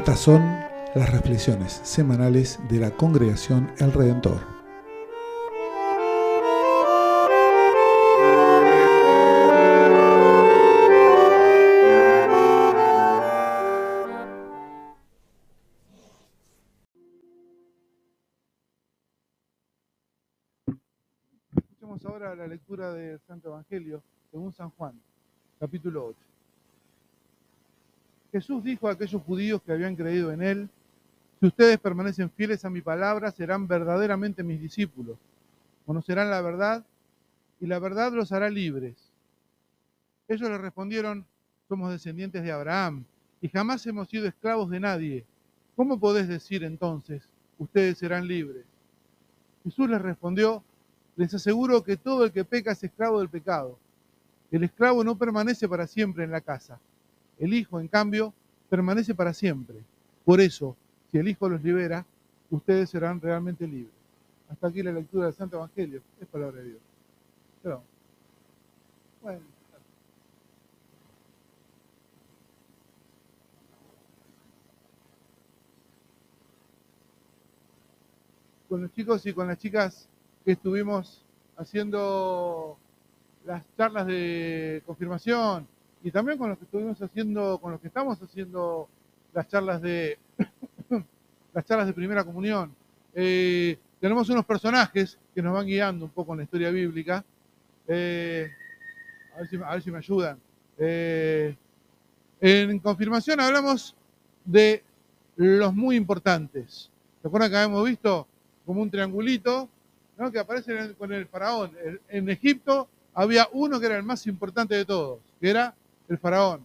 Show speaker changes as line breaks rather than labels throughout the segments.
Estas son las reflexiones semanales de la congregación El Redentor.
Escuchemos ahora la lectura del Santo Evangelio según San Juan, capítulo 8. Jesús dijo a aquellos judíos que habían creído en él, si ustedes permanecen fieles a mi palabra, serán verdaderamente mis discípulos. Conocerán la verdad y la verdad los hará libres. Ellos le respondieron, somos descendientes de Abraham y jamás hemos sido esclavos de nadie. ¿Cómo podés decir entonces, ustedes serán libres? Jesús les respondió, les aseguro que todo el que peca es esclavo del pecado. El esclavo no permanece para siempre en la casa. El Hijo, en cambio, permanece para siempre. Por eso, si el Hijo los libera, ustedes serán realmente libres. Hasta aquí la lectura del Santo Evangelio. Es palabra de Dios. Pero, bueno. Con los chicos y con las chicas que estuvimos haciendo las charlas de confirmación y también con los que estuvimos haciendo, con los que estamos haciendo las charlas de las charlas de primera comunión. Eh, tenemos unos personajes que nos van guiando un poco en la historia bíblica. Eh, a, ver si, me ayudan. Eh, en confirmación hablamos de los muy importantes. ¿Se acuerdan que habíamos visto como un triangulito que aparece con el faraón? En Egipto había uno que era el más importante de todos, que era el faraón.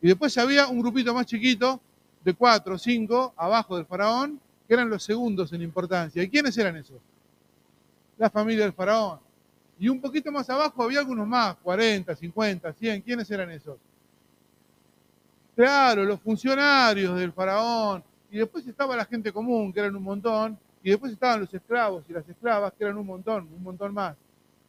Y después había un grupito más chiquito, de cuatro o cinco, abajo del faraón, que eran los segundos en importancia. ¿Y quiénes eran esos? La familia del faraón. Y un poquito más abajo había algunos más, 40, 50, 100. ¿Quiénes eran esos? Claro, los funcionarios del faraón. Y después estaba la gente común, que eran un montón. Y después estaban los esclavos y las esclavas, que eran un montón, un montón más.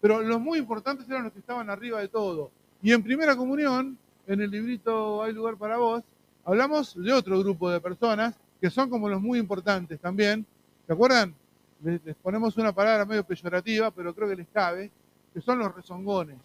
Pero los muy importantes eran los que estaban arriba de todo. Y en primera comunión, en el librito Hay lugar para vos, hablamos de otro grupo de personas que son como los muy importantes también. ¿Se acuerdan? Les, les, ponemos una palabra medio peyorativa, pero creo que les cabe, que son los rezongones.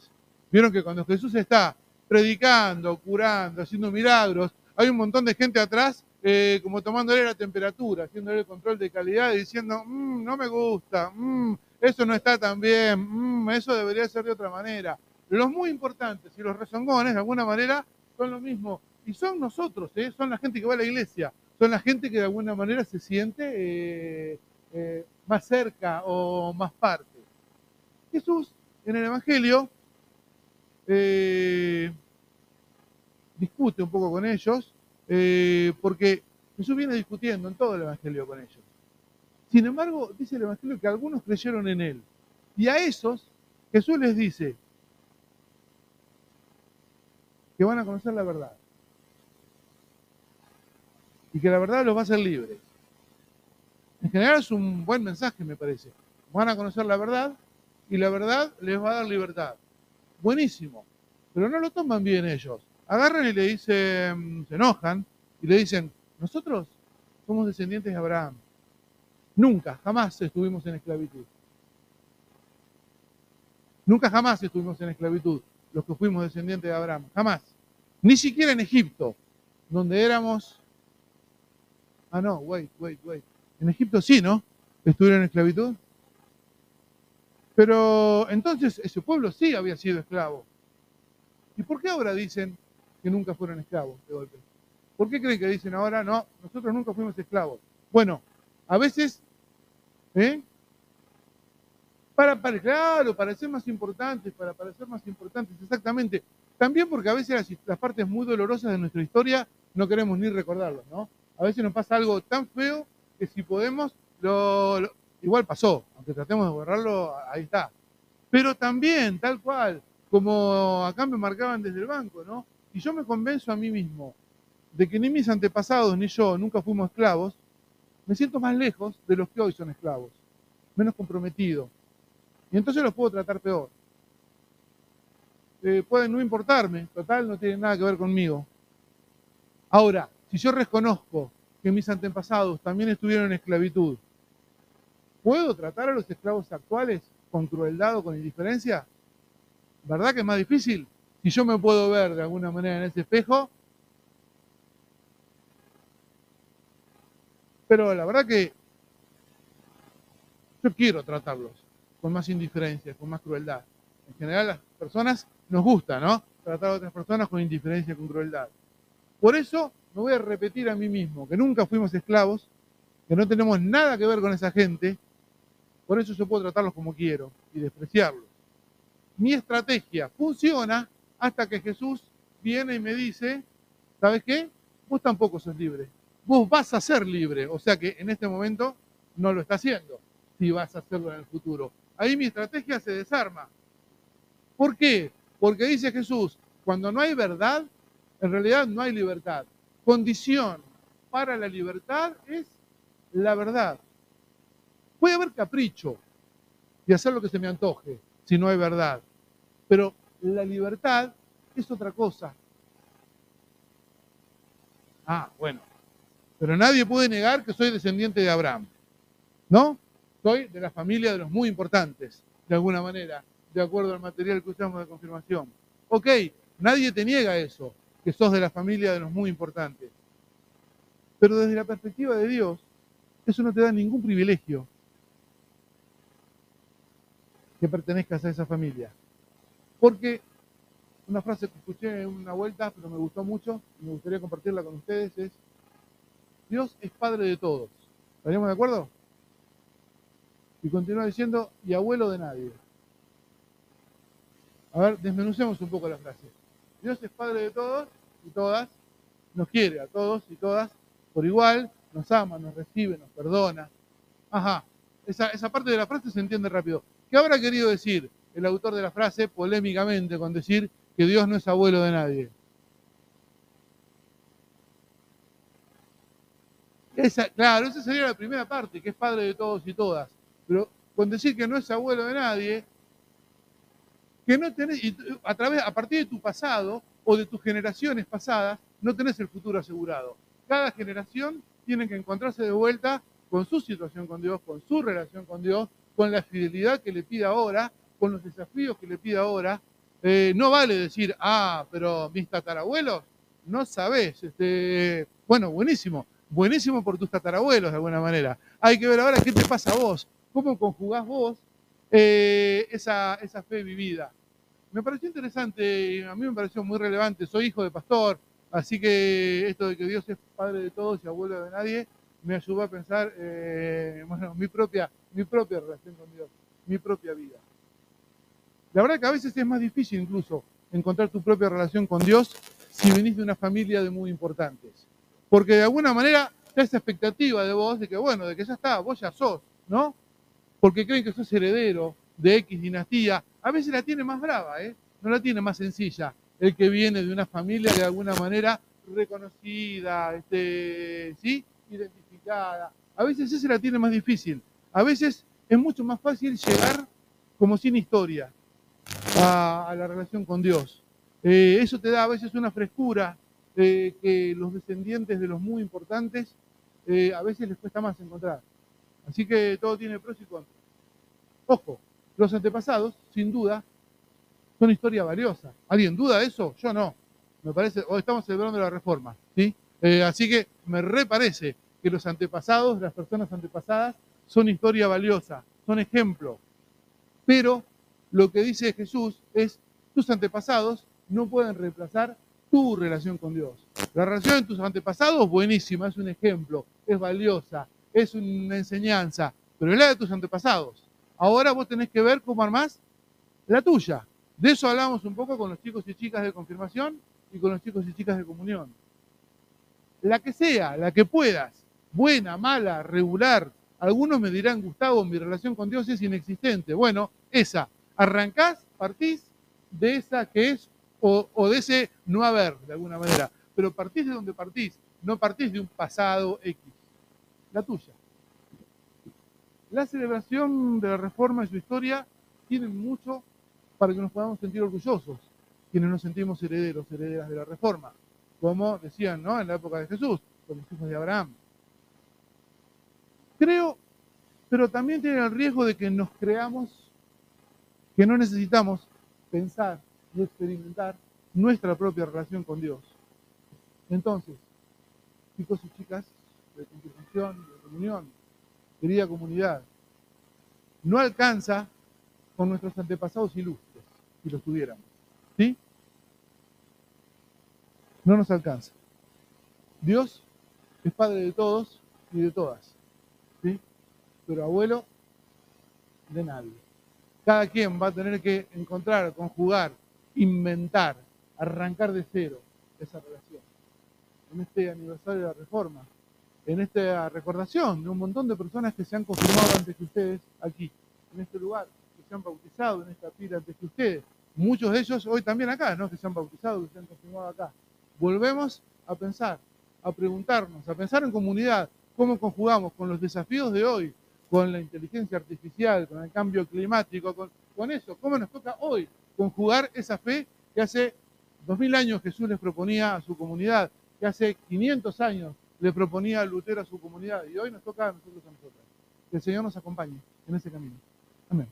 Vieron que cuando Jesús está predicando, curando, haciendo milagros, hay un montón de gente atrás eh, como tomándole la temperatura, haciéndole el control de calidad y diciendo, mmm, no me gusta, mmm, eso no está tan bien, mmm, eso debería ser de otra manera. Los muy importantes y los rezongones, de alguna manera, son lo mismo. Y son nosotros, ¿eh? son la gente que va a la iglesia, son la gente que de alguna manera se siente eh, eh, más cerca o más parte. Jesús, en el Evangelio, eh, discute un poco con ellos, porque Jesús viene discutiendo en todo el Evangelio con ellos. Sin embargo, dice el Evangelio que algunos creyeron en Él. Y a esos, Jesús les dice, que van a conocer la verdad. Y que la verdad los va a hacer libres. En general es un buen mensaje, me parece. Van a conocer la verdad y la verdad les va a dar libertad. Buenísimo. Pero no lo toman bien ellos. Agarran y le dicen, se enojan y le dicen, nosotros somos descendientes de Abraham. Nunca, jamás estuvimos en esclavitud. Nunca jamás estuvimos en esclavitud los que fuimos descendientes de Abraham. Jamás. Ni siquiera en Egipto, donde éramos... Ah, no, wait, wait, wait. En Egipto sí, ¿no? Estuvieron en esclavitud. Pero entonces ese pueblo sí había sido esclavo. ¿Y por qué ahora dicen que nunca fueron esclavos de golpe? ¿Por qué creen que dicen ahora, no, nosotros nunca fuimos esclavos? Bueno, a veces, ¿eh? Para, para, claro, para ser más importantes, para parecer más importantes, exactamente. También porque a veces las, partes muy dolorosas de nuestra historia no queremos ni recordarlas, ¿no? A veces nos pasa algo tan feo que si podemos, lo, igual pasó, aunque tratemos de borrarlo, ahí está. Pero también, tal cual, como acá me marcaban desde el banco, ¿no? Y yo me convenzo a mí mismo de que ni mis antepasados ni yo nunca fuimos esclavos, me siento más lejos de los que hoy son esclavos, menos comprometido, y entonces los puedo tratar peor. Eh, pueden no importarme, total, no tienen nada que ver conmigo. Ahora, si yo reconozco que mis antepasados también estuvieron en esclavitud, ¿puedo tratar a los esclavos actuales con crueldad o con indiferencia? ¿Verdad que es más difícil? Si yo me puedo ver de alguna manera en ese espejo, pero la verdad que yo quiero tratarlos con más indiferencia, con más crueldad. En general las personas nos gusta, ¿no? Tratar a otras personas con indiferencia, con crueldad. Por eso me voy a repetir a mí mismo que nunca fuimos esclavos, que no tenemos nada que ver con esa gente, por eso yo puedo tratarlos como quiero y despreciarlos. Mi estrategia funciona hasta que Jesús viene y me dice, ¿sabes qué? Vos tampoco sos libre. Vos vas a ser libre. O sea que en este momento no lo está haciendo. Si vas a hacerlo en el futuro. Ahí mi estrategia se desarma. ¿Por qué? Porque dice Jesús, cuando no hay verdad, en realidad no hay libertad. Condición para la libertad es la verdad. Puede haber capricho y hacer lo que se me antoje si no hay verdad. Pero la libertad es otra cosa. Ah, bueno. Pero nadie puede negar que soy descendiente de Abraham. ¿No? Soy de la familia de los muy importantes, de alguna manera, de acuerdo al material que usamos de confirmación. Ok, nadie te niega eso, que sos de la familia de los muy importantes. Pero desde la perspectiva de Dios, eso no te da ningún privilegio que pertenezcas a esa familia. Porque una frase que escuché en una vuelta, pero me gustó mucho y me gustaría compartirla con ustedes, es, Dios es padre de todos. ¿Estaríamos de acuerdo? Y continúa diciendo, y abuelo de nadie. A ver, desmenucemos un poco la frase. Dios es padre de todos y todas, nos quiere a todos y todas por igual, nos ama, nos recibe, nos perdona. Ajá, esa, esa parte de la frase se entiende rápido. ¿Qué habrá querido decir? el autor de la frase polémicamente con decir que Dios no es abuelo de nadie. Esa, claro, esa sería la primera parte, que es padre de todos y todas. Pero con decir que no es abuelo de nadie, que no tenés, a, través, a partir de tu pasado o de tus generaciones pasadas, no tenés el futuro asegurado. Cada generación tiene que encontrarse de vuelta con su situación con Dios, con su relación con Dios, con la fidelidad que le pide ahora con los desafíos que le pide ahora, eh, no vale decir, ah, pero mis tatarabuelos, no sabes. Este, bueno, buenísimo, buenísimo por tus tatarabuelos de alguna manera. Hay que ver ahora qué te pasa a vos, cómo conjugás vos eh, esa, esa fe vivida. Me pareció interesante, a mí me pareció muy relevante, soy hijo de pastor, así que esto de que Dios es padre de todos y abuelo de nadie, me ayudó a pensar, eh, mi propia, mi propia relación con Dios, mi propia vida. La verdad que a veces es más difícil incluso encontrar tu propia relación con Dios si venís de una familia de muy importantes. Porque de alguna manera esa expectativa de vos de que, bueno, de que ya está, vos ya sos, ¿no? Porque creen que sos heredero de X dinastía. A veces la tiene más brava, ¿eh? No la tiene más sencilla. El que viene de una familia de alguna manera reconocida, este, ¿sí? Identificada. A veces esa la tiene más difícil. A veces es mucho más fácil llegar como sin historia, a, la relación con Dios. Eh, eso te da a veces una frescura eh, que los descendientes de los muy importantes a veces les cuesta más encontrar. Así que todo tiene pros y contras. Ojo, los antepasados, sin duda, son historia valiosa. ¿Alguien duda de eso? Yo no. Me parece, hoy estamos celebrando la reforma, ¿sí? así que me reparece que los antepasados, las personas antepasadas, son historia valiosa, son ejemplo. Pero lo que dice Jesús es, tus antepasados no pueden reemplazar tu relación con Dios. La relación de tus antepasados, buenísima, es un ejemplo, es valiosa, es una enseñanza, pero es la de tus antepasados. Ahora vos tenés que ver cómo armás la tuya. De eso hablamos un poco con los chicos y chicas de confirmación y con los chicos y chicas de comunión. La que sea, la que puedas, buena, mala, regular. Algunos me dirán, Gustavo, mi relación con Dios es inexistente. Bueno, esa, arrancás, partís de esa que es, o, de ese no haber, de alguna manera, pero partís de donde partís, no partís de un pasado X, la tuya. La celebración de la reforma y su historia tienen mucho para que nos podamos sentir orgullosos, quienes nos sentimos herederos, herederas de la reforma, como decían ¿no? en la época de Jesús, con los hijos de Abraham. creo, pero también tiene el riesgo de que nos creamos que no necesitamos pensar y experimentar nuestra propia relación con Dios. Entonces, chicos y chicas de constitución, de comunión, querida comunidad, no alcanza con nuestros antepasados ilustres, si los tuviéramos. ¿Sí? No nos alcanza. Dios es padre de todos y de todas. ¿Sí? Pero abuelo de nadie. Cada quien va a tener que encontrar, conjugar, inventar, arrancar de cero esa relación. En este aniversario de la Reforma, en esta recordación de un montón de personas que se han confirmado antes que ustedes aquí, en este lugar, que se han bautizado en esta pila antes que ustedes. Muchos de ellos hoy también acá, ¿no? Que se han bautizado, que se han confirmado acá. Volvemos a pensar, a preguntarnos, a pensar en comunidad, cómo conjugamos con los desafíos de hoy, con la inteligencia artificial, con el cambio climático, con, con eso, cómo nos toca hoy conjugar esa fe que hace 2000 años Jesús les proponía a su comunidad, que hace 500 años le proponía a Lutero a su comunidad y hoy nos toca a nosotros a nosotros. Que el Señor nos acompañe en ese camino. Amén.